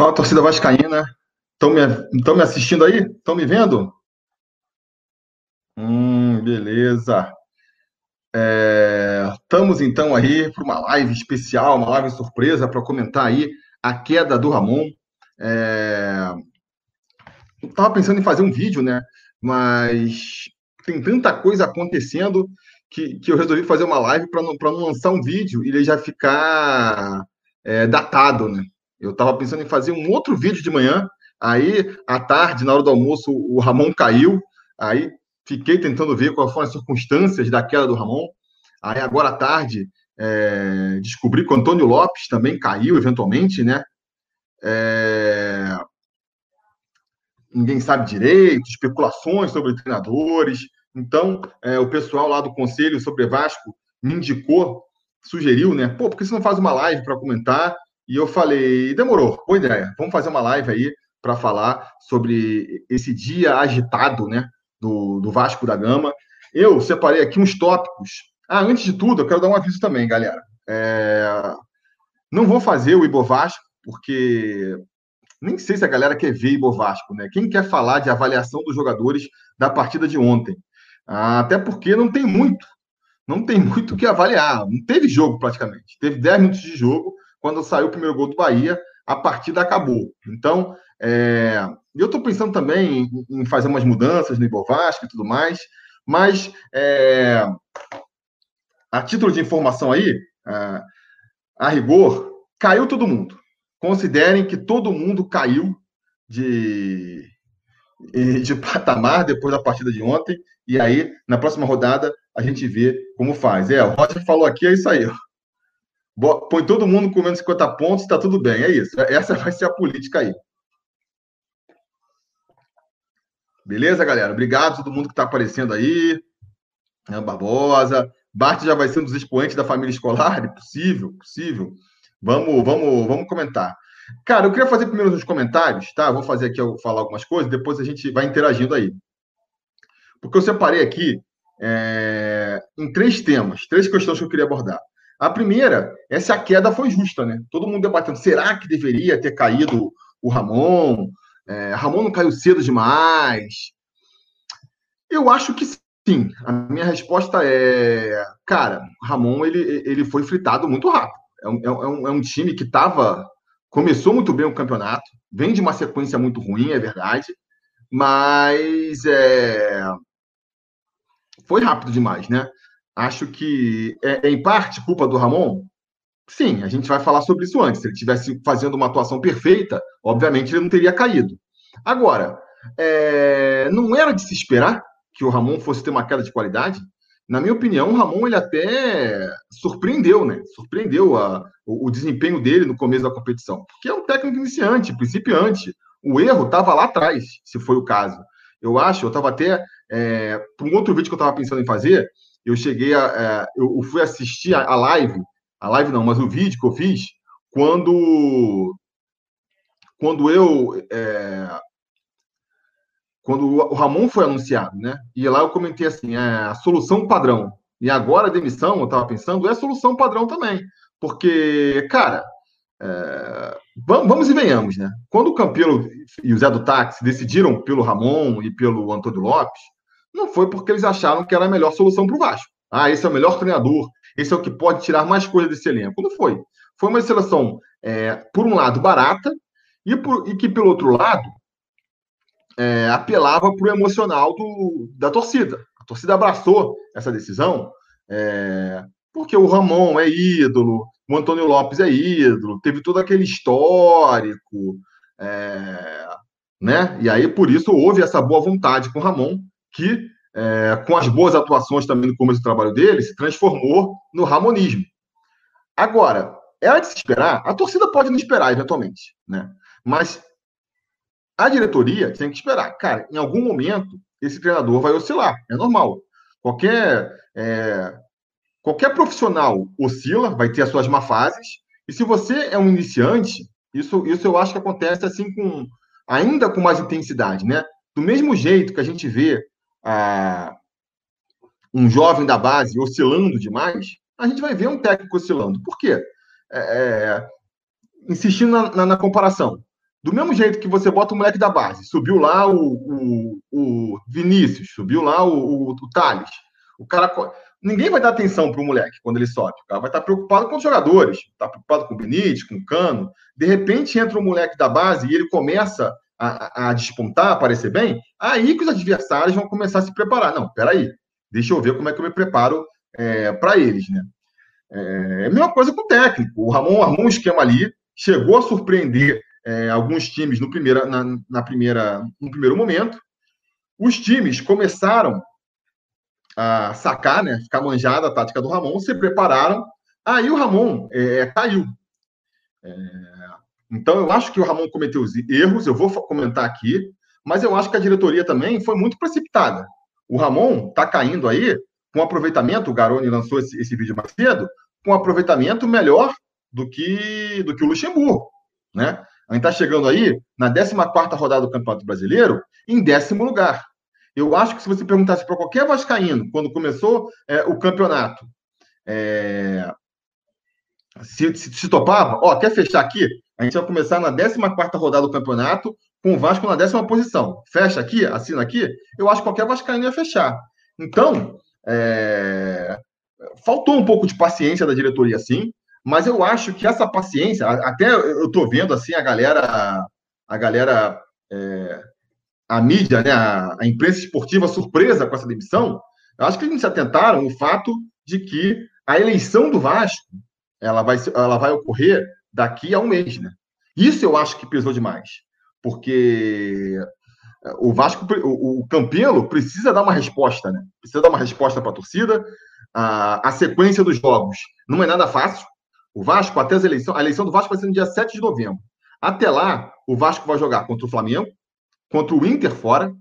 Fala, torcida vascaína. Estão me, me assistindo aí? Estão me vendo? Hum, beleza. É, estamos então aí para uma live especial, uma live surpresa para comentar aí a queda do Ramon. É, Estava pensando em fazer um vídeo, né? Mas tem tanta coisa acontecendo que, que eu resolvi fazer uma live para não, não lançar um vídeo e ele já ficar é, datado, né? Eu estava pensando em fazer um outro vídeo de manhã, aí à tarde, na hora do almoço, o Ramon caiu, aí fiquei tentando ver quais foram as circunstâncias da queda do Ramon. Aí agora à tarde é, descobri que o Antônio Lopes também caiu eventualmente, né? É, ninguém sabe direito, especulações sobre treinadores. Então, é, o pessoal lá do Conselho sobre Vasco me indicou, sugeriu, né? Pô, por que você não faz uma live para comentar? E eu falei, demorou, boa ideia. Vamos fazer uma live aí para falar sobre esse dia agitado, né, do, do Vasco da Gama. Eu separei aqui uns tópicos. Ah, antes de tudo, eu quero dar um aviso também, galera. É... Não vou fazer o Ibo Vasco, porque nem sei se a galera quer ver Ibo Vasco, né? Quem quer falar de avaliação dos jogadores da partida de ontem? Ah, até porque não tem muito. Não tem muito o que avaliar. Não teve jogo praticamente. Teve 10 minutos de jogo quando saiu o primeiro gol do Bahia, a partida acabou. Então, é, eu estou pensando também em, fazer umas mudanças no Ibovasco e tudo mais, mas é, a título de informação aí, a, a rigor, caiu todo mundo. Considerem que todo mundo caiu de, de patamar depois da partida de ontem, e aí, na próxima rodada, a gente vê como faz. É, o Roger falou aqui, é isso aí. Ó põe todo mundo com menos 50 pontos, está tudo bem. É isso. Essa vai ser a política aí. Beleza, galera? Obrigado a todo mundo que está aparecendo aí. É, Barbosa. Bart já vai ser um dos expoentes da família escolar? Possível, possível. Vamos, vamos, vamos comentar. Cara, eu queria fazer primeiro os comentários, tá? Vou fazer aqui, eu falar algumas coisas, depois a gente vai interagindo aí. Porque eu separei aqui é, em três temas, três questões que eu queria abordar. A primeira é se a queda foi justa, né? Todo mundo debatendo, será que deveria ter caído o Ramon? É, Ramon não caiu cedo demais? Eu acho que sim. A minha resposta é, cara, Ramon ele, ele foi fritado muito rápido. É um, é um, é um time que estava começou muito bem o campeonato, vem de uma sequência muito ruim, é verdade, mas é, foi rápido demais, né? Acho que é, é, em parte culpa do Ramon. Sim, a gente vai falar sobre isso antes. Se ele tivesse fazendo uma atuação perfeita, obviamente ele não teria caído. Agora, é, não era de se esperar que o Ramon fosse ter uma queda de qualidade. Na minha opinião, o Ramon ele até surpreendeu, né? Surpreendeu a, o, o, desempenho dele no começo da competição. Porque é um técnico iniciante, principiante. O erro estava lá atrás, se foi o caso. Eu acho, eu estava até. É, para um outro vídeo que eu estava pensando em fazer, eu cheguei a. É, eu fui assistir a, live, a live não, mas o vídeo que eu fiz, quando. Quando eu. É, quando o Ramon foi anunciado, né? E lá eu comentei assim: é, a solução padrão. E agora a demissão, eu estava pensando, é a solução padrão também. Porque, cara, é, vamos e venhamos, né? Quando o Campelo e o Zé do Táxi decidiram pelo Ramon e pelo Antônio Lopes, não foi porque eles acharam que era a melhor solução para o Vasco. Ah, esse é o melhor treinador, esse é o que pode tirar mais coisa desse elenco. Não foi. Foi uma seleção, é, por um lado, barata, e, por, e que, pelo outro lado, é, apelava para o emocional do, da torcida. A torcida abraçou essa decisão, é, porque o Ramon é ídolo, o Antônio Lopes é ídolo, teve todo aquele histórico, é, né? E aí, por isso, houve essa boa vontade com o Ramon que, é, com as boas atuações também no começo do trabalho dele, se transformou no ramonismo. Agora, é de se esperar, a torcida pode não esperar eventualmente, né? Mas a diretoria tem que esperar. Cara, em algum momento, esse treinador vai oscilar, é normal. Qualquer, é, qualquer profissional oscila, vai ter as suas má fases, e se você é um iniciante, isso, isso eu acho que acontece assim com ainda com mais intensidade, né? Do mesmo jeito que a gente vê a, um jovem da base oscilando demais, a gente vai ver um técnico oscilando. Por quê? É, é, insistindo na, na, na, comparação. Do mesmo jeito que você bota o moleque da base, subiu lá o, o, o Vinícius, subiu lá o, o, o Thales. O cara. Ninguém vai dar atenção para o moleque quando ele sobe. O cara vai estar preocupado com os jogadores, está preocupado com o Benítez, com o Cano. De repente entra um moleque da base e ele começa a, a, despontar, a aparecer bem, aí que os adversários vão começar a se preparar. Não, peraí, deixa eu ver como é que eu me preparo é, para eles, né? É, é a mesma coisa com o técnico. O Ramon armou um esquema ali, chegou a surpreender é, alguns times no, primeira, na, na, primeira, no primeiro momento. Os times começaram a sacar, né, ficar manjada a tática do Ramon, se prepararam. Aí o Ramon é, caiu. É, então eu acho que o Ramon cometeu erros, eu vou comentar aqui, mas eu acho que a diretoria também foi muito precipitada. O Ramon está caindo aí com aproveitamento, o Garoni lançou esse, esse vídeo mais cedo, com aproveitamento melhor do que, do que o Luxemburgo, né? A gente está chegando aí na 14 rodada do Campeonato Brasileiro, em décimo lugar. Eu acho que se você perguntasse para qualquer Vascaíno, quando começou é, o campeonato, é, se, se, se, topava, ó, quer fechar aqui? A gente vai começar na 14 rodada do campeonato, com o Vasco na décima posição. Fecha aqui, assina aqui, eu acho que qualquer Vascaíno ia fechar. Então, é, faltou um pouco de paciência da diretoria, sim. Mas eu acho que essa paciência, até eu estou vendo assim a galera, a galera, é, a mídia, né, a, a, imprensa esportiva surpresa com essa demissão. Eu acho que eles se atentaram o fato de que a eleição do Vasco ela vai, ela vai ocorrer daqui a um mês, né? Isso eu acho que pesou demais, porque o Vasco, o, Campelo precisa dar uma resposta, né? Precisa dar uma resposta para a torcida. A, a sequência dos jogos não é nada fácil. O Vasco, até as eleições, a eleição do Vasco vai ser no dia 7 de novembro. Até lá, o Vasco vai jogar contra o Flamengo, contra o Inter fora,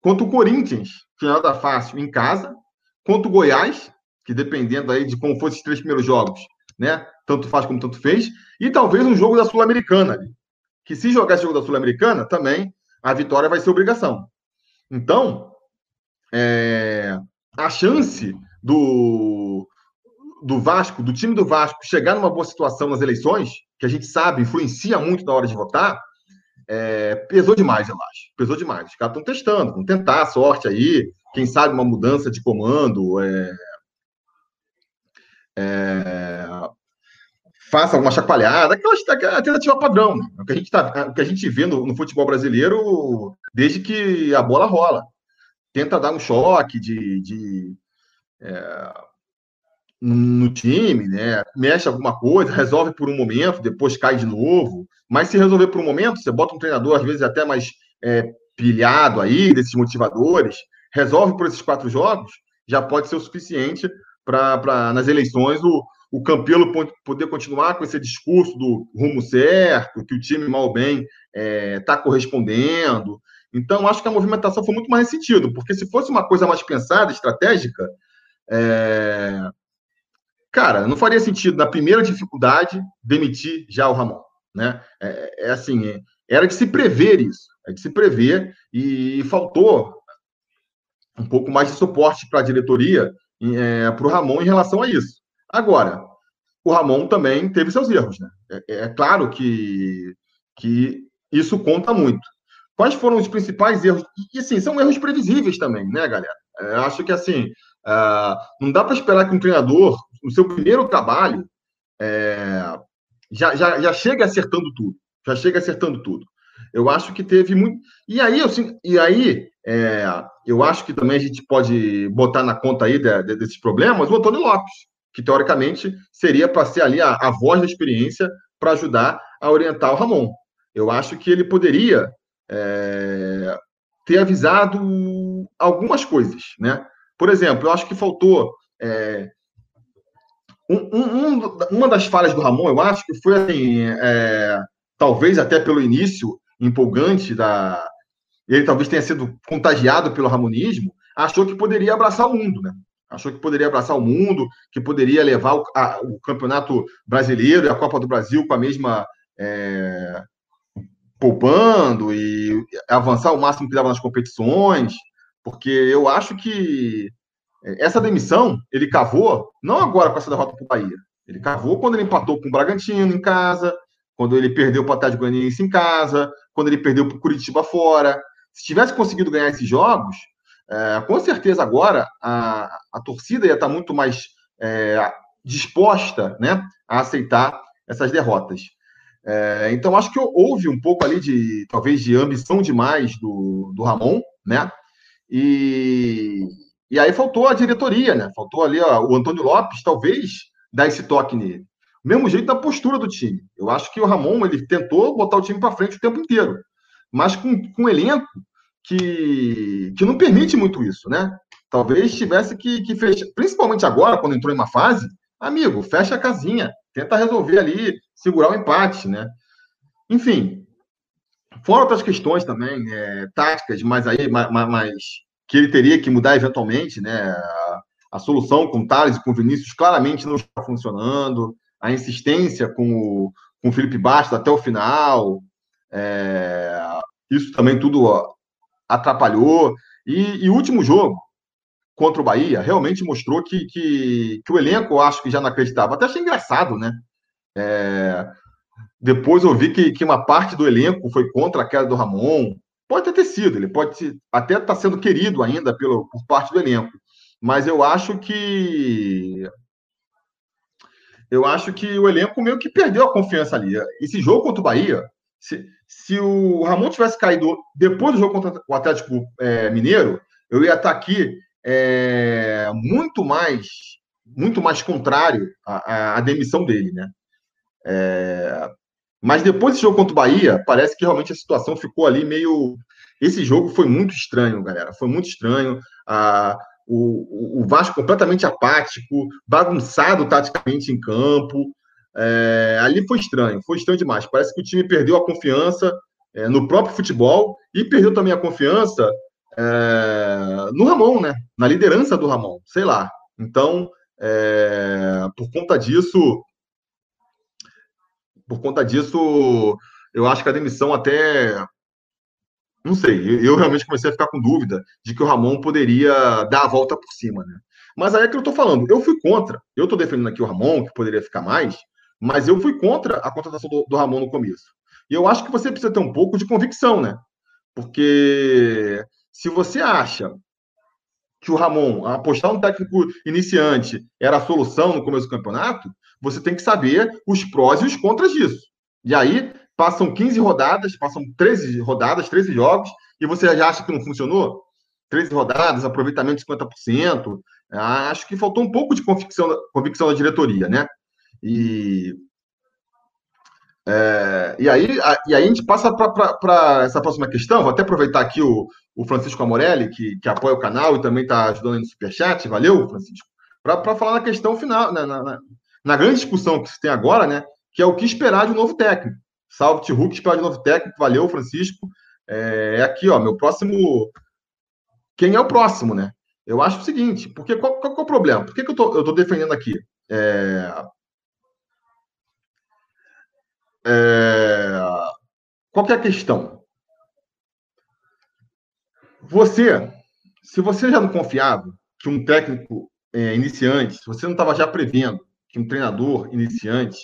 contra o Corinthians, que não é nada fácil, em casa, contra o Goiás, que dependendo aí de como fossem os três primeiros jogos, né? Tanto faz como tanto fez, e talvez um jogo da Sul-Americana, que se jogar esse jogo da Sul-Americana, também a vitória vai ser obrigação. Então, é, a chance do, do Vasco, do time do Vasco, chegar numa boa situação nas eleições, que a gente sabe influencia muito na hora de votar, é, pesou demais, eu acho. Pesou demais. Os caras estão testando, vão tentar a sorte aí, quem sabe uma mudança de comando, é, é, faça alguma chacoalhada, aquela, aquela tentativa padrão, né? o que a gente, tá, o que a gente vê no, no futebol brasileiro desde que a bola rola. Tenta dar um choque de, de é, no time, né? Mexe alguma coisa, resolve por um momento, depois cai de novo. Mas se resolver por um momento, você bota um treinador, às vezes, até mais é, pilhado aí, desses motivadores, resolve por esses quatro jogos, já pode ser o suficiente para, nas eleições, o, o Campelo poder continuar com esse discurso do rumo certo, que o time, mal bem, está é, tá correspondendo. Então, acho que a movimentação foi muito mais sentido, porque se fosse uma coisa mais pensada, estratégica, é, Cara, não faria sentido, na primeira dificuldade, demitir já o Ramon. Né? É, é assim, é, era de se prever isso, é de se prever, e faltou um pouco mais de suporte para a diretoria, é, para o Ramon em relação a isso. Agora, o Ramon também teve seus erros, né? É, é, claro que, que isso conta muito. Quais foram os principais erros? E, assim, são erros previsíveis também, né, galera? É, acho que, assim, uh, não dá para esperar que um treinador no seu primeiro trabalho, é, já, já, já chega acertando tudo. Já chega acertando tudo. Eu acho que teve muito. E aí, eu, e aí é, eu acho que também a gente pode botar na conta aí de, de, desses problemas o Antônio Lopes, que teoricamente seria para ser ali a, a voz da experiência para ajudar a orientar o Ramon. Eu acho que ele poderia é, ter avisado algumas coisas, né? Por exemplo, eu acho que faltou é, um, um, uma das falhas do Ramon, eu acho que foi assim, é, talvez até pelo início empolgante da. Ele talvez tenha sido contagiado pelo ramonismo, achou que poderia abraçar o mundo, né? Achou que poderia abraçar o mundo, que poderia levar o, a, o campeonato brasileiro e a Copa do Brasil com a mesma. É, poupando e avançar o máximo que dava nas competições, porque eu acho que essa demissão ele cavou não agora com essa derrota para o Bahia. Ele cavou quando ele empatou com o Bragantino em casa, quando ele perdeu para o Atlético Goianiense em casa, quando ele perdeu para o Curitiba fora. Se tivesse conseguido ganhar esses jogos, é, com certeza agora a, a torcida ia estar tá muito mais é, disposta né, a aceitar essas derrotas. É, então, acho que houve um pouco ali de, talvez, de ambição demais do, do Ramon, né? E, e aí faltou a diretoria, né? Faltou ali ó, o Antônio Lopes, talvez, dar esse toque nele. O mesmo jeito da postura do time. Eu acho que o Ramon ele tentou botar o time para frente o tempo inteiro, mas com, com elenco que, que não permite muito isso, né? Talvez tivesse que, que fechar, principalmente agora, quando entrou em uma fase, amigo, fecha a casinha, tenta resolver ali, segurar o empate, né? Enfim, fora outras questões também, é, táticas, mas aí, mas, mas, que ele teria que mudar eventualmente, né? A, a solução com Thales e com Vinícius claramente não está funcionando, a insistência com o, com o Felipe Bastos até o final, é, isso também tudo atrapalhou. E, o último jogo, contra o Bahia, realmente mostrou que, que, que, o elenco, eu acho que já não acreditava. Até achei engraçado, né? É, depois eu vi que, que uma parte do elenco foi contra a queda do Ramon. Pode até ter sido, ele pode até estar tá sendo querido ainda pelo, por parte do elenco. Mas eu acho que. Eu acho que o elenco meio que perdeu a confiança ali. Esse jogo contra o Bahia, se, se o Ramon tivesse caído depois do jogo contra o Atlético é, Mineiro, eu ia estar aqui é, muito mais muito mais contrário à, à demissão dele, né? É, mas depois desse jogo contra o Bahia, parece que realmente a situação ficou ali meio. Esse jogo foi muito estranho, galera. Foi muito estranho. A, o, o Vasco completamente apático, bagunçado taticamente em campo. É, ali foi estranho, foi estranho demais. Parece que o time perdeu a confiança é, no próprio futebol e perdeu também a confiança é, no Ramon, né? Na liderança do Ramon, sei lá. Então, é, por conta disso, por conta disso, eu acho que a demissão até não sei, eu realmente comecei a ficar com dúvida de que o Ramon poderia dar a volta por cima, né? Mas aí é que eu tô falando, eu fui contra, eu tô defendendo aqui o Ramon, que poderia ficar mais, mas eu fui contra a contratação do, do Ramon no começo. E eu acho que você precisa ter um pouco de convicção, né? Porque se você acha que o Ramon, apostar um técnico iniciante, era a solução no começo do campeonato, você tem que saber os prós e os contras disso. E aí, passam 15 rodadas, passam 13 rodadas, 13 jogos, e você já acha que não funcionou? 13 rodadas, aproveitamento de 50%. Acho que faltou um pouco de convicção, convicção da diretoria, né? E, é, e, aí, a, e aí a gente passa para essa próxima questão. Vou até aproveitar aqui o, o Francisco Amorelli, que, que apoia o canal e também está ajudando no Superchat. Valeu, Francisco. Para falar na questão final, na, na, na, grande discussão que se tem agora, né? Que é o que esperar de um novo técnico. Salve, T-Hulk, esperar de um novo técnico. Valeu, Francisco. É, é, aqui, ó, meu próximo. Quem é o próximo, né? Eu acho o seguinte, porque qual, qual, qual é o problema? Por que, que eu tô defendendo aqui? É, é... Qual é a questão? Você, se você já não confiava que um técnico é, iniciante, se você não estava já prevendo que um treinador iniciante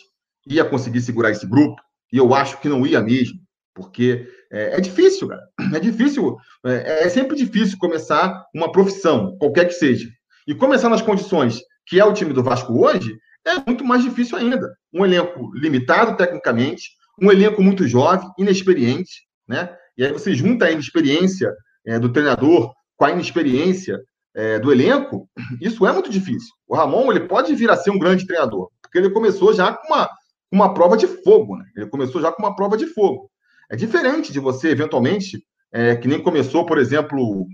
ia conseguir segurar esse grupo, e eu acho que não ia mesmo, porque é, é difícil, cara. É difícil, é, é sempre difícil começar uma profissão, qualquer que seja. E começar nas condições que é o time do Vasco hoje, é muito mais difícil ainda. Um elenco limitado tecnicamente, um elenco muito jovem, inexperiente, né? E aí você junta a inexperiência é, do treinador com a inexperiência é, do elenco, isso é muito difícil. O Ramon ele pode vir a ser um grande treinador, porque ele começou já com uma, uma prova de fogo, né? Ele começou já com uma prova de fogo. É diferente de você, eventualmente, é, que nem começou, por exemplo,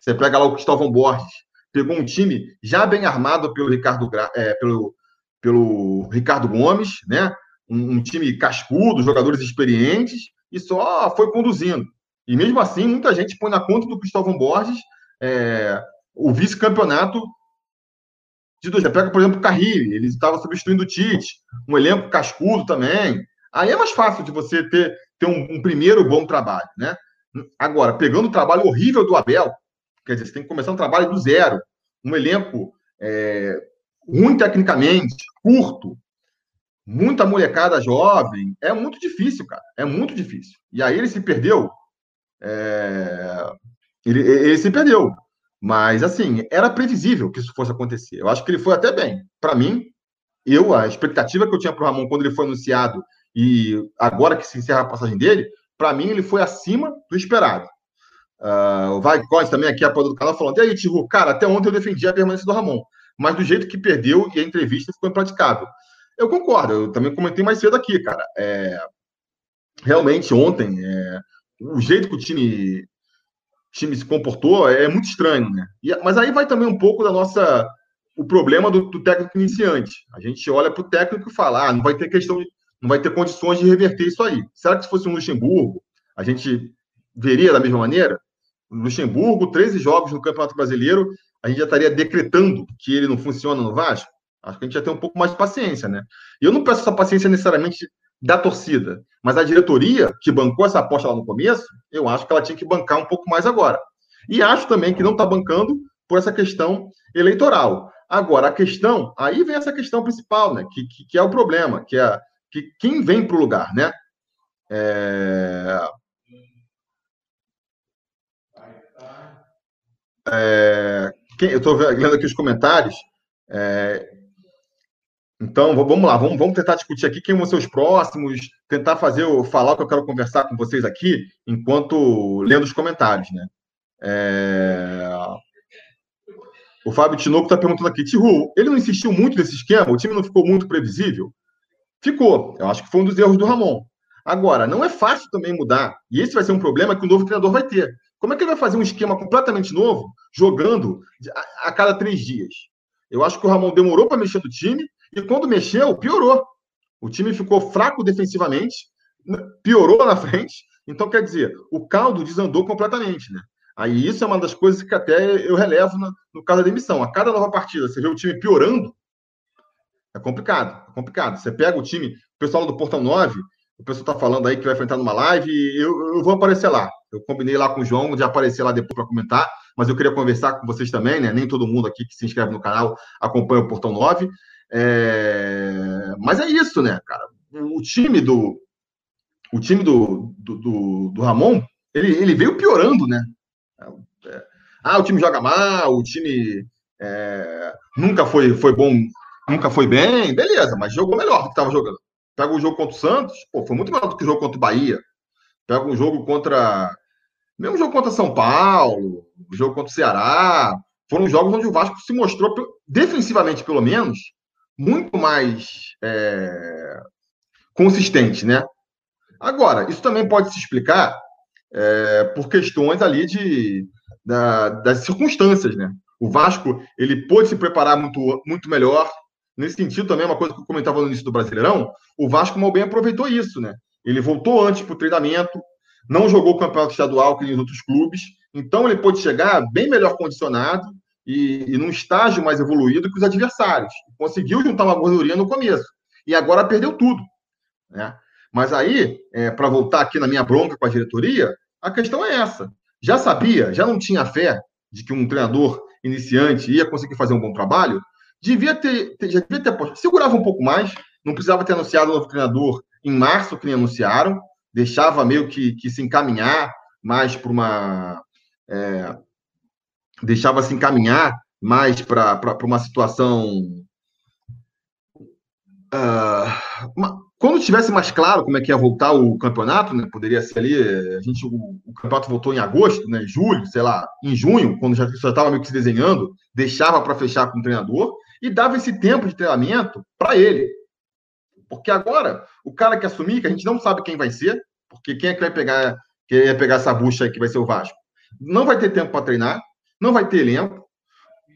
você pega lá o Cristóvão Borges, pegou um time já bem armado pelo Ricardo, é, pelo, pelo Ricardo Gomes, né? Um, um, time cascudo, jogadores experientes, e só foi conduzindo. E mesmo assim, muita gente põe na conta do Cristóvão Borges é, o vice-campeonato de dois. Pega, por exemplo, o Carrilho, ele estava substituindo o Tite, um elenco cascudo também. Aí é mais fácil de você ter, ter um, um primeiro bom trabalho, né? Agora, pegando o trabalho horrível do Abel, Quer dizer, você tem que começar um trabalho do zero. Um elenco é, ruim tecnicamente, curto, muita molecada jovem, é muito difícil, cara. É muito difícil. E aí ele se perdeu. É... Ele, ele se perdeu. Mas, assim, era previsível que isso fosse acontecer. Eu acho que ele foi até bem. Para mim, eu, a expectativa que eu tinha para o Ramon quando ele foi anunciado e agora que se encerra a passagem dele, para mim ele foi acima do esperado. Uh, o Vai Coins também aqui, apoio do canal, falando: e aí, Tiru, cara, até ontem eu defendi a permanência do Ramon, mas do jeito que perdeu e a entrevista ficou impraticável. Eu concordo, eu também comentei mais cedo aqui, cara. É, realmente, ontem, é, o jeito que o time, time se comportou é muito estranho, né? E, mas aí vai também um pouco da nossa. O problema do, do técnico iniciante. A gente olha para o técnico e fala: ah, não vai ter questão não vai ter condições de reverter isso aí. Será que se fosse um Luxemburgo, a gente veria da mesma maneira? Luxemburgo, 13 jogos no Campeonato Brasileiro, a gente já estaria decretando que ele não funciona no Vasco? Acho que a gente já tem um pouco mais de paciência, né? E eu não peço essa paciência necessariamente da torcida, mas a diretoria que bancou essa aposta lá no começo, eu acho que ela tinha que bancar um pouco mais agora. E acho também que não está bancando por essa questão eleitoral. Agora, a questão, aí vem essa questão principal, né? Que, que, que é o problema, que é que quem vem para o lugar, né? É... É, eu estou lendo aqui os comentários. É, então, vamos lá, vamos, vamos tentar discutir aqui quem vão ser os próximos, tentar fazer, falar o que eu quero conversar com vocês aqui, enquanto lendo os comentários, né? É... O Fábio Tinoco está perguntando aqui, Tihu, ele não insistiu muito nesse esquema? O time não ficou muito previsível? Ficou. Eu acho que foi um dos erros do Ramon. Agora, não é fácil também mudar. E esse vai ser um problema que o novo treinador vai ter. Como é que ele vai fazer um esquema completamente novo, jogando a, cada três dias? Eu acho que o Ramon demorou para mexer no time e quando mexeu, piorou. O time ficou fraco defensivamente, piorou na frente. Então, quer dizer, o caldo desandou completamente, né? Aí isso é uma das coisas que até eu relevo no, no caso da demissão. A cada nova partida, você vê o time piorando, é complicado, é complicado. Você pega o time, o pessoal do Portão 9, o pessoal está falando aí que vai enfrentar numa live, eu, eu vou aparecer lá. Eu combinei lá com o João de aparecer lá depois para comentar, mas eu queria conversar com vocês também, né? Nem todo mundo aqui que se inscreve no canal acompanha o Portão 9. É... Mas é isso, né, cara? O time do. O time do, do, do, do Ramon, ele, ele veio piorando, né? É... Ah, o time joga mal, o time é... nunca foi, foi bom, nunca foi bem, beleza, mas jogou melhor do que estava jogando. Pega o jogo contra o Santos, pô, foi muito melhor do que o jogo contra o Bahia. Pega um jogo contra mesmo jogo contra São Paulo, jogo contra o Ceará, foram jogos onde o Vasco se mostrou, defensivamente pelo menos, muito mais é, consistente, né? Agora, isso também pode se explicar é, por questões ali de, da, das circunstâncias, né? O Vasco, ele pôde se preparar muito, muito melhor. Nesse sentido, também, uma coisa que eu comentava no início do Brasileirão, o Vasco mal bem aproveitou isso, né? Ele voltou antes para o treinamento, não jogou o campeonato estadual que os outros clubes, então ele pode chegar bem melhor condicionado e, e num estágio mais evoluído que os adversários. Conseguiu juntar uma gordurinha no começo e agora perdeu tudo. Né? Mas aí, é, para voltar aqui na minha bronca com a diretoria, a questão é essa. Já sabia, já não tinha fé de que um treinador iniciante ia conseguir fazer um bom trabalho, devia ter, já devia ter segurava um pouco mais, não precisava ter anunciado o novo treinador em março, que nem anunciaram, deixava meio que, que se encaminhar mais para uma. É, deixava se encaminhar mais para uma situação. Uh, uma, quando tivesse mais claro como é que ia voltar o campeonato, né, poderia ser ali, a gente, o, o campeonato voltou em agosto, né, julho, sei lá, em junho, quando já estava meio que se desenhando, deixava para fechar com o treinador e dava esse tempo de treinamento para ele, porque agora, o cara que assumir, que a gente não sabe quem vai ser, porque quem é que vai pegar, que vai pegar essa bucha aí que vai ser o Vasco? Não vai ter tempo para treinar, não vai ter elenco,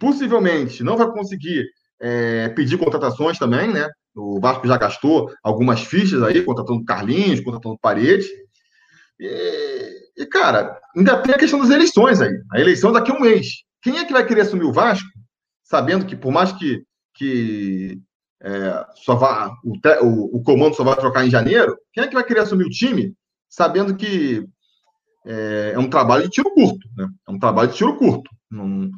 possivelmente não vai conseguir é, pedir contratações também, né? O Vasco já gastou algumas fichas aí, contratando Carlinhos, contratando Parede. E, e, cara, ainda tem a questão das eleições aí. A eleição daqui a um mês. Quem é que vai querer assumir o Vasco, sabendo que, por mais que, que é, só vai, o, o, o, comando só vai trocar em janeiro, quem é que vai querer assumir o time sabendo que é, é um trabalho de tiro curto, né? É um trabalho de tiro curto. Não...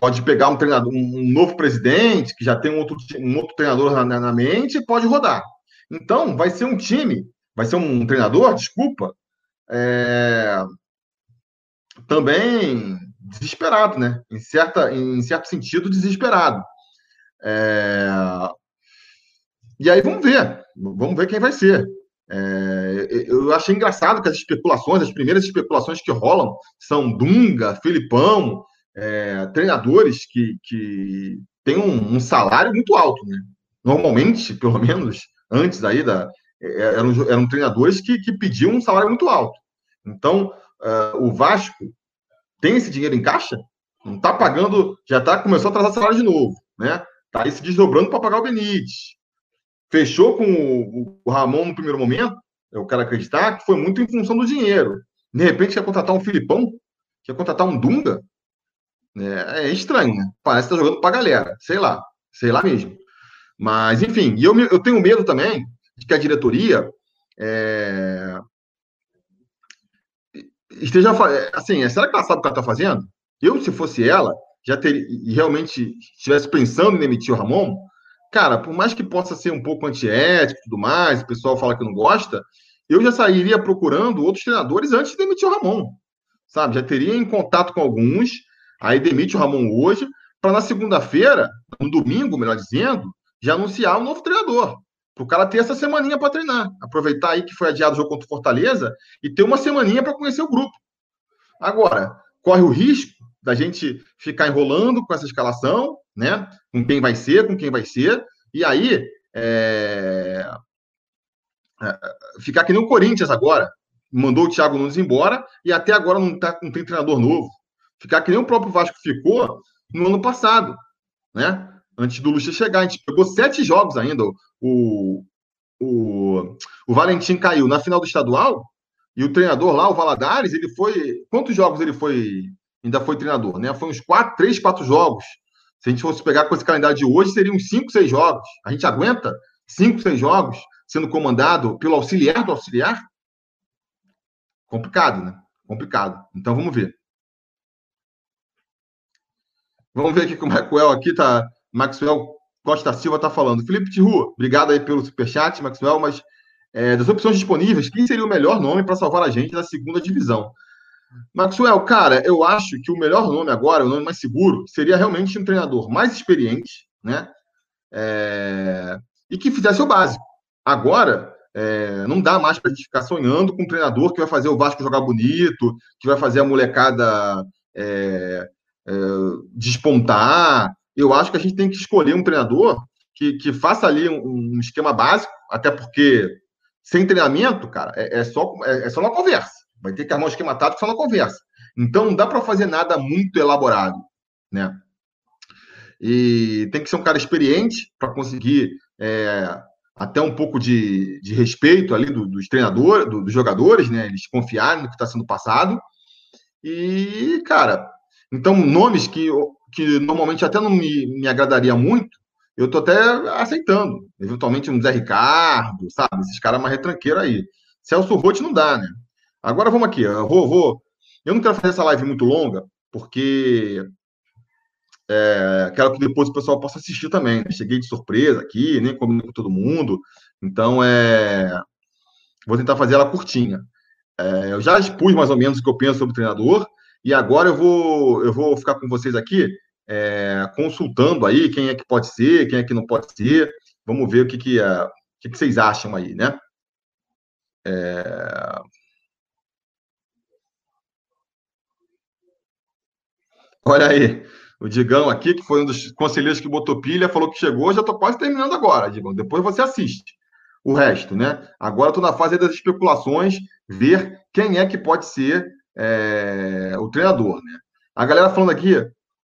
pode pegar um treinador, um novo presidente, que já tem um outro, um outro treinador na, na mente, e pode rodar. Então, vai ser um time, vai ser um treinador, desculpa, é, também desesperado, né? Em, certa, em certo sentido, desesperado. É, e aí vamos ver, vamos ver quem vai ser. É, eu achei engraçado que as especulações, as primeiras especulações que rolam são Dunga, Filipão, é, treinadores que, que têm um, um, salário muito alto, né? Normalmente, pelo menos antes aí da, é, eram, eram treinadores que, que pediam um salário muito alto. Então, uh, o Vasco tem esse dinheiro em caixa? Não está pagando, já tá, começou a atrasar salário de novo, né? Está aí se desdobrando para pagar o Benítez. Fechou com o, o Ramon no primeiro momento, eu quero acreditar que foi muito em função do dinheiro. De repente, quer contratar um Filipão, quer contratar um Dunga, é, é estranho, né? Parece que tá jogando para galera, sei lá, sei lá mesmo. Mas, enfim, eu, eu tenho medo também de que a diretoria é, esteja. Assim, será que ela sabe o que ela está fazendo? Eu, se fosse ela, já ter, realmente estivesse pensando em demitir o Ramon, cara, por mais que possa ser um pouco antiético e tudo mais, o pessoal fala que não gosta, eu já sairia procurando outros treinadores antes de demitir o Ramon. Sabe? Já teria em contato com alguns, Aí demite o Ramon hoje, para na segunda-feira, no domingo, melhor dizendo, já anunciar um novo treinador. Para o cara ter essa semaninha para treinar. Aproveitar aí que foi adiado o jogo contra o Fortaleza e ter uma semaninha para conhecer o grupo. Agora, corre o risco da gente ficar enrolando com essa escalação, né? Com quem vai ser, com quem vai ser. E aí, é... É... ficar que nem o Corinthians agora. Mandou o Thiago Nunes embora e até agora não, tá, não tem treinador novo ficar que nem o próprio Vasco ficou no ano passado, né? Antes do Lucha chegar, a gente pegou sete jogos ainda. O, o, o Valentim caiu na final do estadual e o treinador lá, o Valadares, ele foi. Quantos jogos ele foi? Ainda foi treinador, né? Foi uns quatro, três, quatro jogos. Se a gente fosse pegar com esse calendário de hoje, seriam cinco, seis jogos. A gente aguenta cinco, seis jogos sendo comandado pelo auxiliar do auxiliar? Complicado, né? Complicado. Então vamos ver. Vamos ver aqui que o Maxwell aqui tá. Maxwell Costa Silva está falando. Felipe Tiru, obrigado aí pelo superchat, Maxwell, mas é, das opções disponíveis, quem seria o melhor nome para salvar a gente da segunda divisão? Maxwell, cara, eu acho que o melhor nome agora, o nome mais seguro, seria realmente um treinador mais experiente, né? É, e que fizesse o básico. Agora, é, não dá mais para a gente ficar sonhando com um treinador que vai fazer o Vasco jogar bonito, que vai fazer a molecada é, é, despontar. Eu acho que a gente tem que escolher um treinador que, que faça ali um, um esquema básico, até porque sem treinamento, cara, é, é só, é, é, só uma conversa. Vai ter que armar um esquema tático só na conversa. Então não dá para fazer nada muito elaborado, né? E tem que ser um cara experiente para conseguir é, até um pouco de, de respeito ali do, dos treinadores, do, dos jogadores, né? Eles confiarem no que está sendo passado. E, cara, então, nomes que, que normalmente até não me, me agradaria muito, eu tô até aceitando. Eventualmente um Zé Ricardo, sabe? Esses caras mais retranqueiros aí. Celso Rotti não dá, né? Agora vamos aqui. Eu vou, vou. Eu não quero fazer essa live muito longa, porque é, quero que depois o pessoal possa assistir também. Né? Cheguei de surpresa aqui, nem combinei com todo mundo. Então, é, vou tentar fazer ela curtinha. É, eu já expus mais ou menos o que eu penso sobre o treinador. E agora eu vou, eu vou ficar com vocês aqui é, consultando aí quem é que pode ser, quem é que não pode ser. Vamos ver o que, que, uh, o que, que vocês acham aí, né? É... Olha aí, o Digão aqui, que foi um dos conselheiros que botou pilha, falou que chegou, já estou quase terminando agora, Digão. Depois você assiste o resto, né? Agora estou na fase das especulações, ver quem é que pode ser é, o treinador, né? A galera falando aqui,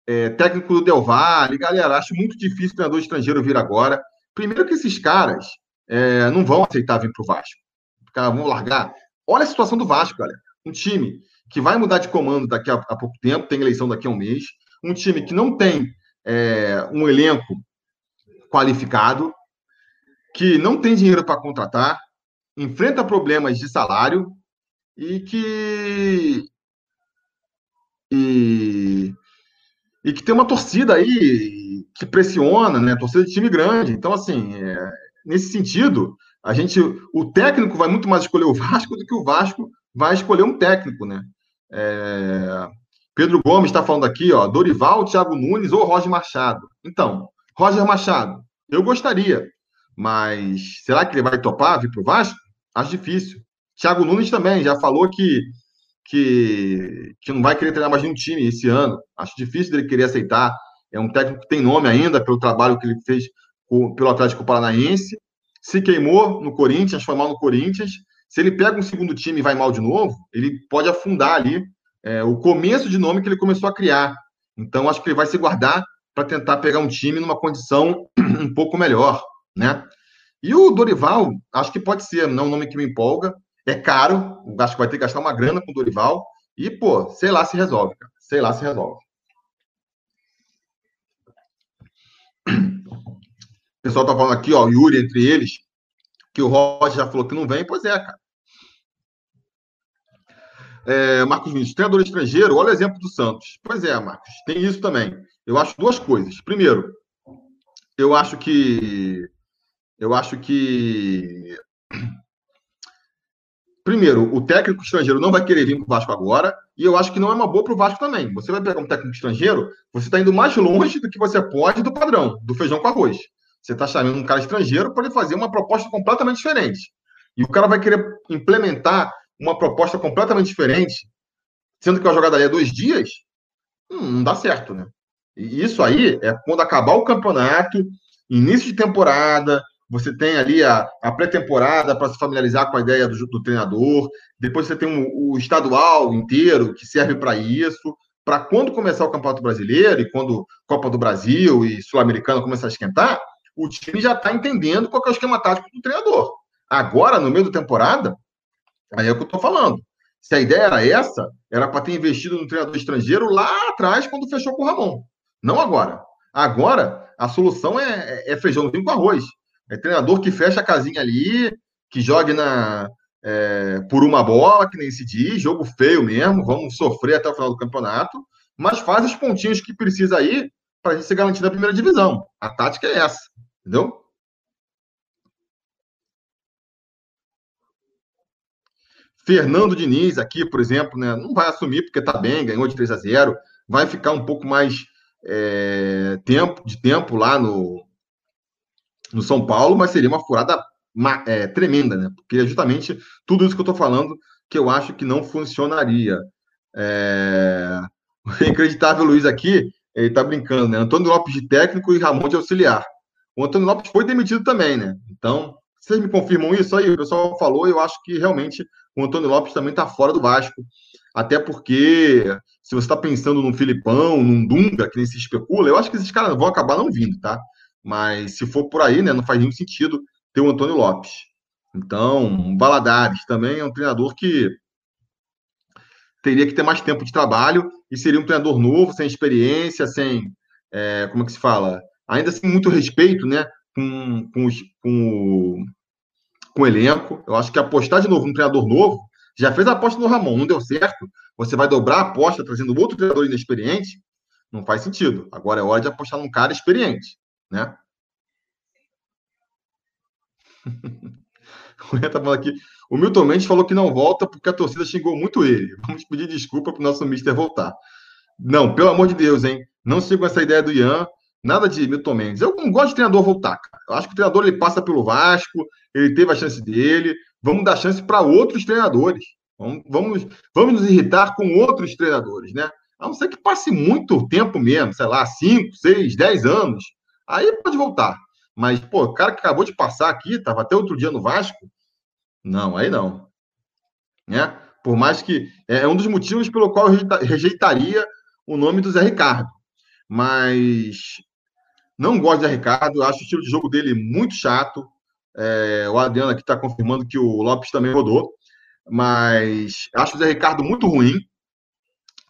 é, técnico do Del Valle, galera, acho muito difícil o treinador estrangeiro vir agora. Primeiro que esses caras é, não vão aceitar vir para o Vasco. Vão largar. Olha a situação do Vasco, galera. Um time que vai mudar de comando daqui a, a pouco tempo, tem eleição daqui a um mês. Um time que não tem é, um elenco qualificado, que não tem dinheiro para contratar, enfrenta problemas de salário, e que e e que tem uma torcida aí que pressiona, né? Torcida de time grande. Então, assim, é, nesse sentido, a gente, o técnico vai muito mais escolher o Vasco do que o Vasco vai escolher um técnico, né? É, Pedro Gomes está falando aqui, ó, Dorival, Thiago Nunes ou Roger Machado. Então, Roger Machado, eu gostaria, mas será que ele vai topar vir para o Vasco? Acho difícil. Thiago Nunes também já falou que, que, que não vai querer treinar mais nenhum time esse ano. Acho difícil dele querer aceitar. É um técnico que tem nome ainda pelo trabalho que ele fez pelo Atlético Paranaense. Se queimou no Corinthians, foi mal no Corinthians. Se ele pega um segundo time e vai mal de novo, ele pode afundar ali é, o começo de nome que ele começou a criar. Então, acho que ele vai se guardar para tentar pegar um time numa condição um pouco melhor, né? E o Dorival, acho que pode ser, não é um nome que me empolga. É caro, acho que vai ter que gastar uma grana com o Dorival. E, pô, sei lá se resolve, cara. Sei lá se resolve. O pessoal tá falando aqui, ó, o Yuri entre eles, que o Roger já falou que não vem. Pois é, cara. É, Marcos Vinícius, treinador estrangeiro, olha o exemplo do Santos. Pois é, Marcos, tem isso também. Eu acho duas coisas. Primeiro, eu acho que. Eu acho que. Primeiro, o técnico estrangeiro não vai querer vir para o Vasco agora, e eu acho que não é uma boa para o Vasco também. Você vai pegar um técnico estrangeiro, você está indo mais longe do que você pode do padrão, do feijão com arroz. Você está chamando um cara estrangeiro para ele fazer uma proposta completamente diferente. E o cara vai querer implementar uma proposta completamente diferente, sendo que a jogada ali é dois dias, hum, não dá certo, né? E isso aí é quando acabar o campeonato, início de temporada, você tem ali a, a pré-temporada para se familiarizar com a ideia do, do treinador, depois você tem um, o estadual inteiro que serve para isso, para quando começar o Campeonato Brasileiro e quando Copa do Brasil e Sul-Americana começar a esquentar, o time já está entendendo qual é o esquema tático do treinador. Agora, no meio da temporada, Aí é o que eu estou falando. Se a ideia era essa, era para ter investido no treinador estrangeiro lá atrás, quando fechou com o Ramon. Não agora. Agora, a solução é, é, é feijãozinho com arroz. É treinador que fecha a casinha ali, que jogue na, é, por uma bola, que nem se diz, jogo feio mesmo, vamos sofrer até o final do campeonato, mas faz os pontinhos que precisa aí para a gente ser garantido na primeira divisão. A tática é essa, entendeu? Fernando Diniz aqui, por exemplo, né, não vai assumir porque está bem, ganhou de 3 a 0, vai ficar um pouco mais é, tempo de tempo lá no, no São Paulo, mas seria uma furada é, tremenda, né? Porque é justamente tudo isso que eu estou falando que eu acho que não funcionaria. É... O inacreditável Luiz aqui, ele está brincando, né? Antônio Lopes de técnico e Ramon de auxiliar. O Antônio Lopes foi demitido também, né? Então, vocês me confirmam isso aí? O pessoal falou, eu acho que realmente o Antônio Lopes também está fora do Vasco. Até porque, se você está pensando num Filipão, num Dunga, que nem se especula, eu acho que esses caras vão acabar não vindo, tá? Mas se for por aí, né, não faz nenhum sentido ter o Antônio Lopes. Então, Baladares também é um treinador que teria que ter mais tempo de trabalho e seria um treinador novo, sem experiência, sem, é, como é que se fala? Ainda assim, muito respeito, né, com, com, os, com com o elenco. Eu acho que apostar de novo num treinador novo, já fez a aposta no Ramon, não deu certo. Você vai dobrar a aposta trazendo outro treinador inexperiente? Não faz sentido. Agora é hora de apostar num cara experiente, né? o tá aqui. O Milton Mendes falou que não volta porque a torcida xingou muito ele. Vamos pedir desculpa para o nosso mister voltar. Não, pelo amor de Deus, hein? Não siga essa ideia do Ian. Nada de Milton Mendes. Eu não gosto de treinador voltar, cara. Eu acho que o treinador ele passa pelo Vasco, ele teve a chance dele. Vamos dar chance para outros treinadores. Vamos, vamos, vamos nos irritar com outros treinadores, né? A não ser que passe muito tempo mesmo, sei lá, 5, 6, 10 anos. Aí pode voltar. Mas, pô, o cara que acabou de passar aqui, estava até outro dia no Vasco. Não, aí não. Né? Por mais que. É, é um dos motivos pelo qual eu rejeitaria o nome do Zé Ricardo. Mas não gosto de Ricardo, acho o estilo de jogo dele muito chato. É, o Adriano aqui está confirmando que o Lopes também rodou, mas acho o Zé Ricardo muito ruim.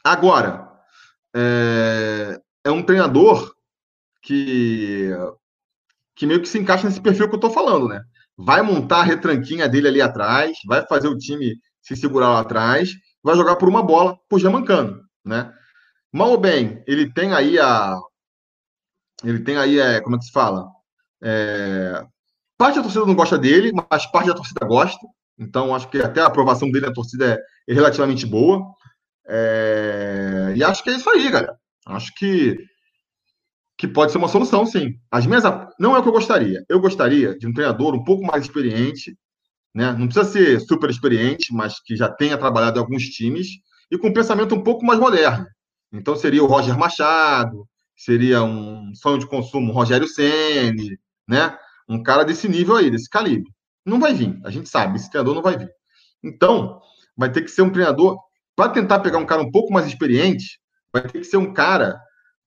Agora, é, é um treinador que, que meio que se encaixa nesse perfil que eu estou falando, né? Vai montar a retranquinha dele ali atrás, vai fazer o time se segurar lá atrás, vai jogar por uma bola por Jamancano, né? mal ou bem, ele tem aí a. Ele tem aí, é, como é que se fala? É, parte da torcida não gosta dele, mas parte da torcida gosta. Então, acho que até a aprovação dele na torcida é, é relativamente boa. É, e acho que é isso aí, galera. Acho que, que pode ser uma solução, sim. As minhas. Não é o que eu gostaria. Eu gostaria de um treinador um pouco mais experiente, né? Não precisa ser super experiente, mas que já tenha trabalhado em alguns times e com um pensamento um pouco mais moderno. Então seria o Roger Machado, seria um sonho de consumo Rogério Ceni, né? Um cara desse nível aí, desse calibre. Não vai vir, a gente sabe, esse treinador não vai vir. Então, vai ter que ser um treinador para tentar pegar um cara um pouco mais experiente, vai ter que ser um cara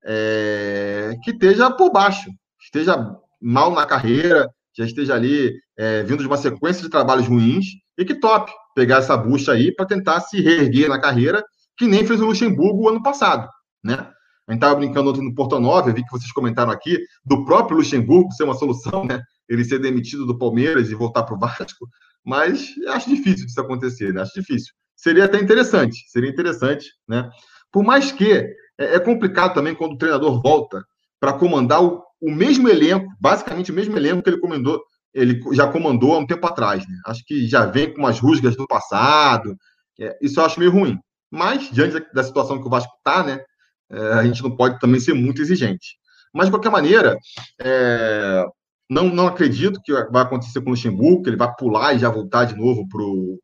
é, que esteja por baixo, esteja mal na carreira, já esteja ali é, vindo de uma sequência de trabalhos ruins e que top pegar essa bucha aí para tentar se reerguer na carreira, que nem fez o Luxemburgo ano passado, né? A gente estava brincando ontem no Porto Nova, eu vi que vocês comentaram aqui, do próprio Luxemburgo ser uma solução, né? Ele ser demitido do Palmeiras e voltar para o Vasco, mas acho difícil disso acontecer, né? Acho difícil. Seria até interessante, seria interessante, né? Por mais que é, é complicado também quando o treinador volta para comandar o, o mesmo elenco, basicamente o mesmo elenco que ele comandou, ele já comandou há um tempo atrás. Né? Acho que já vem com umas rusgas do passado. É, isso eu acho meio ruim. Mas, diante da situação que o Vasco está, né, é, a gente não pode também ser muito exigente. Mas, de qualquer maneira, é, não, não acredito que vai acontecer com o Luxemburgo, que ele vai pular e já voltar de novo para o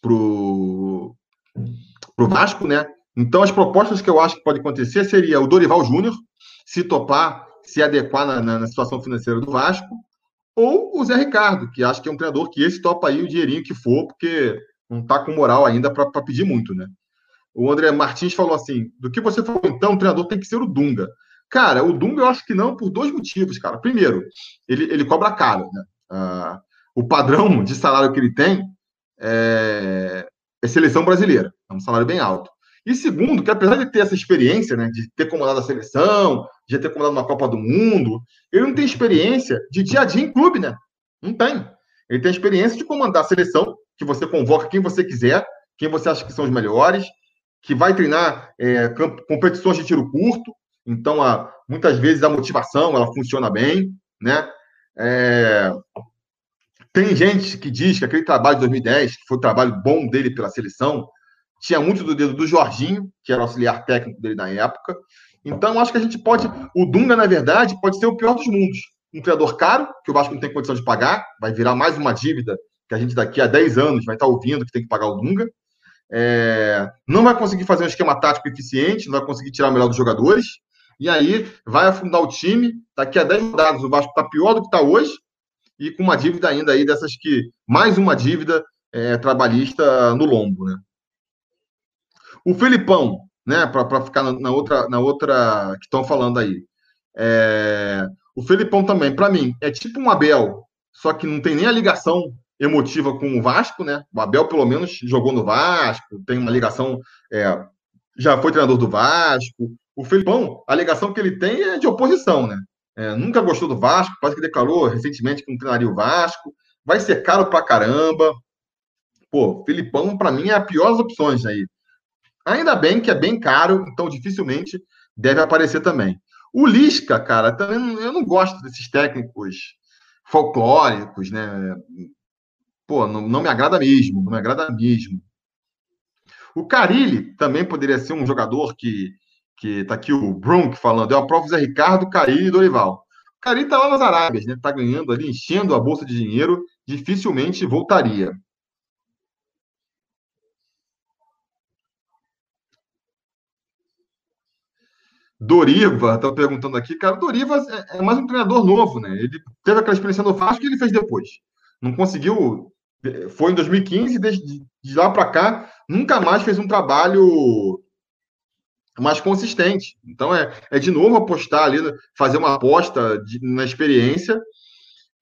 pro, pro Vasco, né? Então, as propostas que eu acho que pode acontecer seria o Dorival Júnior, se topar, se adequar na, na, na, situação financeira do Vasco, ou o Zé Ricardo, que acho que é um treinador que esse topa aí o dinheirinho que for, porque não está com moral ainda para pedir muito, né? O André Martins falou assim: do que você falou então, o treinador tem que ser o Dunga. Cara, o Dunga eu acho que não, por dois motivos, cara. Primeiro, ele, ele cobra caro, né? Ah, o padrão de salário que ele tem é, é seleção brasileira, é um salário bem alto. E segundo, que apesar de ter essa experiência, né, de ter comandado a seleção, de ter comandado uma Copa do Mundo, ele não tem experiência de dia a dia em clube, né? Não tem. Ele tem experiência de comandar a seleção, que você convoca quem você quiser, quem você acha que são os melhores, que vai treinar é, competições de tiro curto. Então, a, muitas vezes a motivação ela funciona bem, né? É, tem gente que diz que aquele trabalho de 2010, que foi o trabalho bom dele pela seleção, tinha muito do dedo do Jorginho, que era o auxiliar técnico dele na época. Então, acho que a gente pode. O Dunga, na verdade, pode ser o pior dos mundos. Um treinador caro, que o Vasco não tem condição de pagar, vai virar mais uma dívida que a gente daqui a 10 anos vai estar ouvindo que tem que pagar o Dunga. É, não vai conseguir fazer um esquema tático eficiente, não vai conseguir tirar o melhor dos jogadores. E aí vai afundar o time. Daqui a 10 rodadas, o Vasco está pior do que está hoje e com uma dívida ainda aí dessas que. Mais uma dívida é, trabalhista no lombo, né? O Felipão, né, para ficar na, outra, na outra que estão falando aí. É, o Felipão também, para mim, é tipo um Abel, só que não tem nem a ligação emotiva com o Vasco, né? O Abel, pelo menos, jogou no Vasco, tem uma ligação, é, já foi treinador do Vasco. O Felipão, a ligação que ele tem é de oposição, né? É, nunca gostou do Vasco, quase que declarou recentemente que não treinaria o Vasco. Vai ser caro pra caramba. Pô, Filipão, para mim, é a pior das opções aí. Ainda bem que é bem caro, então dificilmente deve aparecer também. O Lisca, cara, também eu não gosto desses técnicos folclóricos, né? Pô, não, não me agrada mesmo, não me agrada mesmo. O Carilli também poderia ser um jogador que que tá aqui o Brunk falando, eu aprovo Zé Ricardo, Carilli e Dorival. O Carilli tá lá nas Arábias, né? Tá ganhando ali, enchendo a bolsa de dinheiro, dificilmente voltaria. Doriva, tá perguntando aqui, cara, Doriva é, é mais um treinador novo, né? Ele teve aquela experiência no Vasco que ele fez depois. Não conseguiu, foi em 2015, desde de lá para cá, nunca mais fez um trabalho mais consistente. Então, é, é de novo apostar ali, fazer uma aposta de, na experiência,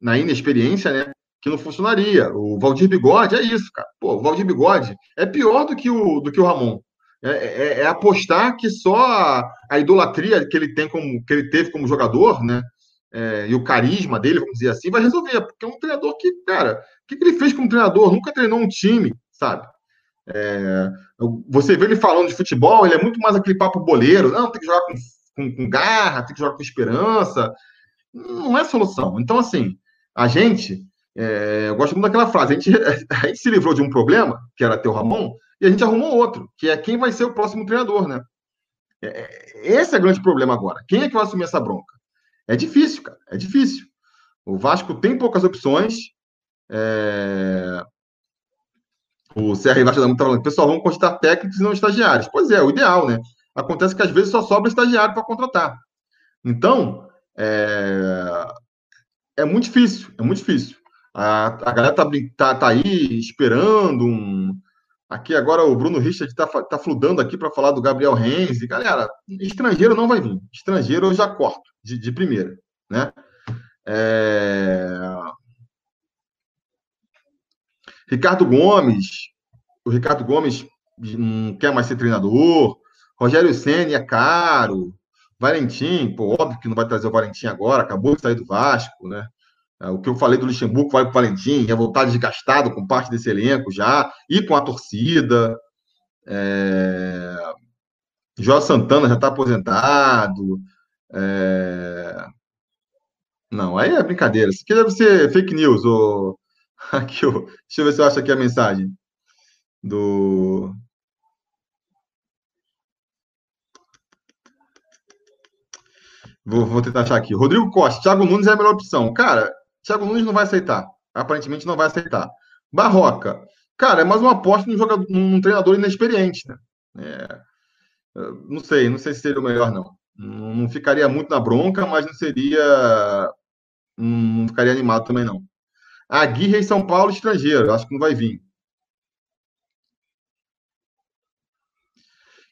na inexperiência, né? Que não funcionaria. O Valdir Bigode é isso, cara. Pô, o Valdir Bigode é pior do que o, do que o Ramon. É, é, é apostar que só a, a, idolatria que ele tem como que ele teve como jogador, né? É, e o carisma dele, vamos dizer assim, vai resolver, porque é um treinador que, cara, o que, que ele fez como treinador? Nunca treinou um time, sabe? É, você vê ele falando de futebol, ele é muito mais aquele papo boleiro. Não, tem que jogar com, com, com garra, tem que jogar com esperança. Não é solução. Então, assim, a gente, é, eu gosto muito daquela frase, a gente, a gente se livrou de um problema, que era ter o Ramon, e a gente arrumou outro, que é quem vai ser o próximo treinador, né? É, é, esse é o grande problema agora. Quem é que vai assumir essa bronca? É difícil, cara. É difícil. O Vasco tem poucas opções. É... O CR da Muito falando, pessoal, vamos contratar técnicos e não estagiários. Pois é, o ideal, né? Acontece que às vezes só sobra estagiário para contratar. Então, é... é muito difícil, é muito difícil. A, a galera tá, tá, tá aí esperando um, Aqui agora o Bruno Richard está tá fludando aqui para falar do Gabriel Renzi. Galera, estrangeiro não vai vir. Estrangeiro eu já corto de, de primeira, né? É... Ricardo Gomes. O Ricardo Gomes não quer mais ser treinador. Rogério Senna é caro. Valentim, pô, óbvio que não vai trazer o Valentim agora, acabou de sair do Vasco, né? É, o que eu falei do Luxemburgo vai para o Valentim, ia voltar desgastado com parte desse elenco já, e com a torcida. É... Santana já está aposentado. É... Não, aí é brincadeira. Isso aqui deve ser fake news. Ou... Aqui. Deixa eu ver se eu acho aqui a mensagem do. Vou, vou tentar achar aqui. Rodrigo Costa, Thiago Nunes é a melhor opção. Cara, Thiago Nunes não vai aceitar. Aparentemente não vai aceitar. Barroca. Cara, é mais uma aposta num, jogador, num treinador inexperiente, né? É, não sei, não sei se seria o melhor, não. Não ficaria muito na bronca, mas não seria. Não ficaria animado também, não. Aguirre em São Paulo, estrangeiro. Acho que não vai vir.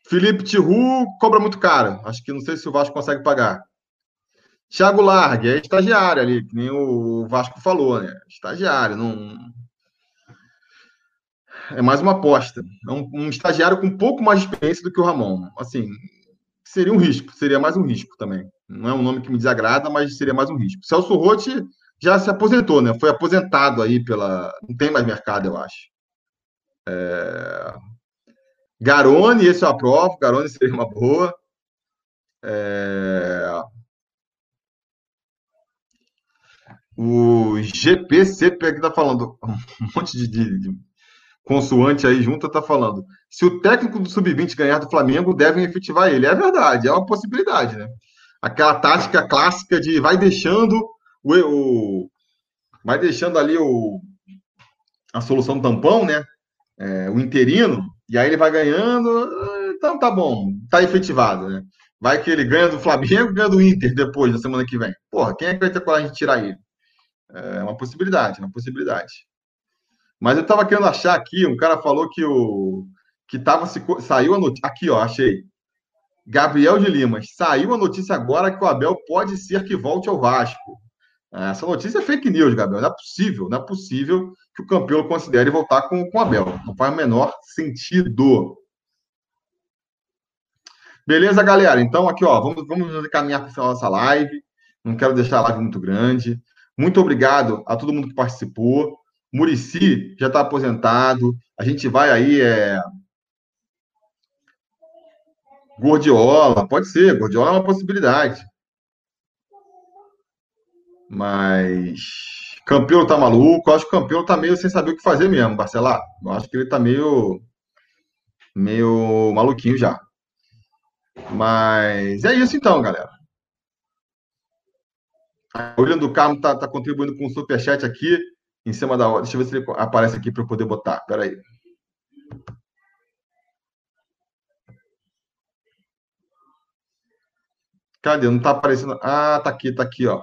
Felipe Tiru cobra muito caro. Acho que não sei se o Vasco consegue pagar. Thiago Largue, é estagiário ali, que nem o Vasco falou, né? Estagiário, não. É mais uma aposta. É um, um, estagiário com um pouco mais de experiência do que o Ramon. Assim, seria um risco, seria mais um risco também. Não é um nome que me desagrada, mas seria mais um risco. Celso Rotti já se aposentou, né? Foi aposentado aí pela. Não tem mais mercado, eu acho. É... Garone, esse eu aprovo. Garone seria uma boa. É... O GPCP aqui está falando, um monte de, de, de, consoante aí junto está falando. Se o técnico do Sub-20 ganhar do Flamengo, devem efetivar ele. É verdade, é uma possibilidade, né? Aquela tática clássica de vai deixando o, o vai deixando ali o, a solução tampão, né? É, o interino, e aí ele vai ganhando, então tá bom, tá efetivado, né? Vai que ele ganha do Flamengo ganha do Inter depois, na semana que vem. Porra, quem é que vai ter coragem de tirar ele? É uma possibilidade, uma possibilidade. Mas eu estava querendo achar aqui, um cara falou que o que tava saiu a notícia aqui, ó, achei. Gabriel de Limas, saiu a notícia agora que o Abel pode ser que volte ao Vasco. Essa notícia é fake news, Gabriel. Não é possível, não é possível que o campeão considere voltar com, com o Abel. Não faz o menor sentido. Beleza, galera? Então, aqui, ó, vamos, vamos caminhar para o final dessa live. Não quero deixar a live muito grande. Muito obrigado a todo mundo que participou. Murici já está aposentado. A gente vai aí. É... Gordiola, pode ser. Gordiola é uma possibilidade. Mas. Campeão tá maluco. Eu acho que o campeão tá meio sem saber o que fazer mesmo, Barcelar. Eu acho que ele tá meio. meio maluquinho já. Mas é isso então, galera. William do Carmo está tá contribuindo com o superchat aqui, em cima da hora. Deixa eu ver se ele aparece aqui para eu poder botar. Espera aí. Cadê? Não está aparecendo. Ah, tá aqui, tá aqui, ó.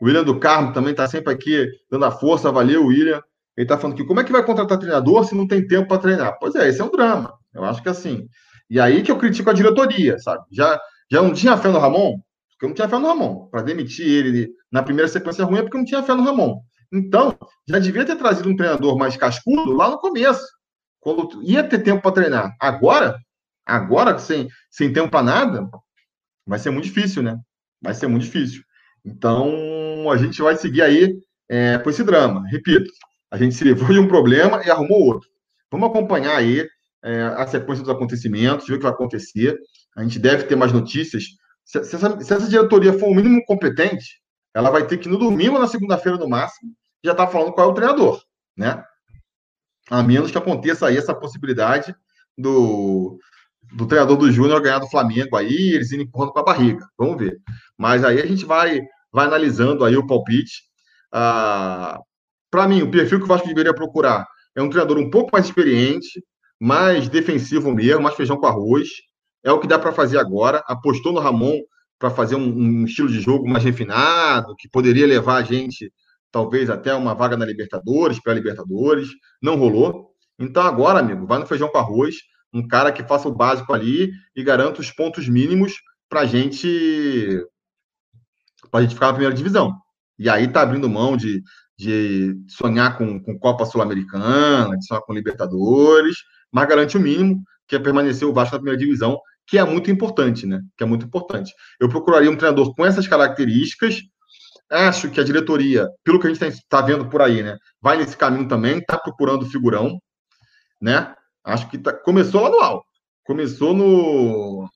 O William do Carmo também está sempre aqui dando a força. Valeu, William. Ele está falando que como é que vai contratar treinador se não tem tempo para treinar? Pois é, esse é um drama. Eu acho que assim. E aí que eu critico a diretoria, sabe? Já, já não tinha fé no Ramon? Porque eu não tinha fé no Ramon. Para demitir ele na primeira sequência ruim é porque eu não tinha fé no Ramon. Então, já devia ter trazido um treinador mais cascudo lá no começo, quando ia ter tempo para treinar. Agora, agora, sem, sem tempo para nada, vai ser muito difícil, né? Vai ser muito difícil. Então, a gente vai seguir aí é, com esse drama. Repito, a gente se livrou de um problema e arrumou outro. Vamos acompanhar aí é, a sequência dos acontecimentos, ver o que vai acontecer. A gente deve ter mais notícias. Se, essa, se essa, diretoria for o mínimo competente, ela vai ter que, no domingo ou na segunda-feira, no máximo, já estar tá falando qual é o treinador, né? A menos que aconteça aí essa possibilidade do, do treinador do Júnior ganhar do Flamengo aí, eles irem empurrando com a barriga. Vamos ver. Mas aí a gente vai, vai analisando aí o palpite. Ah, Para mim, o perfil que o Vasco deveria procurar é um treinador um pouco mais experiente, mais defensivo mesmo, mais feijão com arroz. É o que dá para fazer agora. Apostou no Ramon para fazer um, um, estilo de jogo mais refinado, que poderia levar a gente, talvez, até uma vaga na Libertadores, para Libertadores. Não rolou. Então, agora, amigo, vai no feijão com arroz. Um cara que faça o básico ali e garanta os pontos mínimos para a gente, a gente ficar na primeira divisão. E aí tá abrindo mão de, de sonhar com, com Copa Sul-Americana, de sonhar com Libertadores, mas garante o mínimo, que é permanecer o Vasco na primeira divisão, que é muito importante, né? Que é muito importante. Eu procuraria um treinador com essas características. Acho que a diretoria, pelo que a gente está vendo por aí, né, vai nesse caminho também, está procurando figurão, né? Acho que tá, começou lá no alto. Começou no.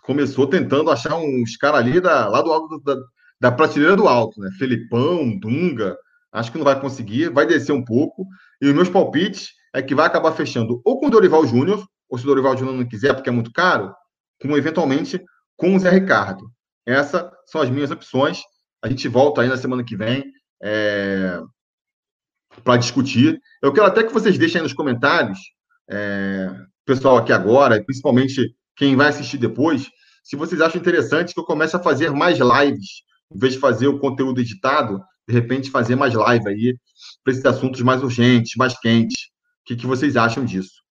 Começou tentando achar uns caras ali da, lá do alto da, da prateleira do alto, né? Felipão, Dunga. Acho que não vai conseguir, vai descer um pouco. E os meus palpites é que vai acabar fechando ou com o Dorival Júnior, ou se o Dorival Júnior não quiser, porque é muito caro, com eventualmente com o Zé Ricardo. Essas são as minhas opções. A gente volta aí na semana que vem é, para discutir. Eu quero até que vocês deixem aí nos comentários, é, pessoal aqui agora, principalmente quem vai assistir depois, se vocês acham interessante que eu comece a fazer mais lives em vez de fazer o conteúdo editado, de repente fazer mais live aí para esses assuntos mais urgentes, mais quentes. O que, que vocês acham disso?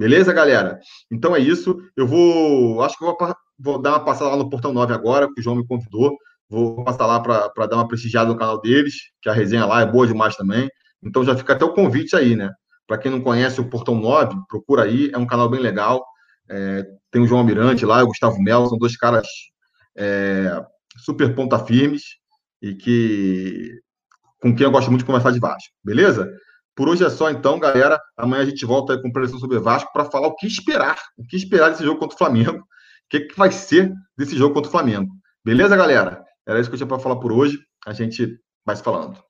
Beleza, galera? Então é isso. Eu vou. Acho que vou, vou dar uma passada lá no Portão 9 agora, que o João me convidou. Vou passar lá para dar uma prestigiada no canal deles, que a resenha lá é boa demais também. Então já fica até o convite aí, né? Para quem não conhece o Portão 9, procura aí, é um canal bem legal. É, tem o João Almirante lá, o Gustavo Melo, são dois caras é, super ponta firmes e que com quem eu gosto muito de conversar de Vasco, beleza? Por hoje é só então, galera. Amanhã a gente volta com pressão sobre Vasco para falar o que esperar, o que esperar desse jogo contra o Flamengo, o que, que vai ser desse jogo contra o Flamengo. Beleza, galera? Era isso que eu tinha para falar por hoje. A gente vai se falando.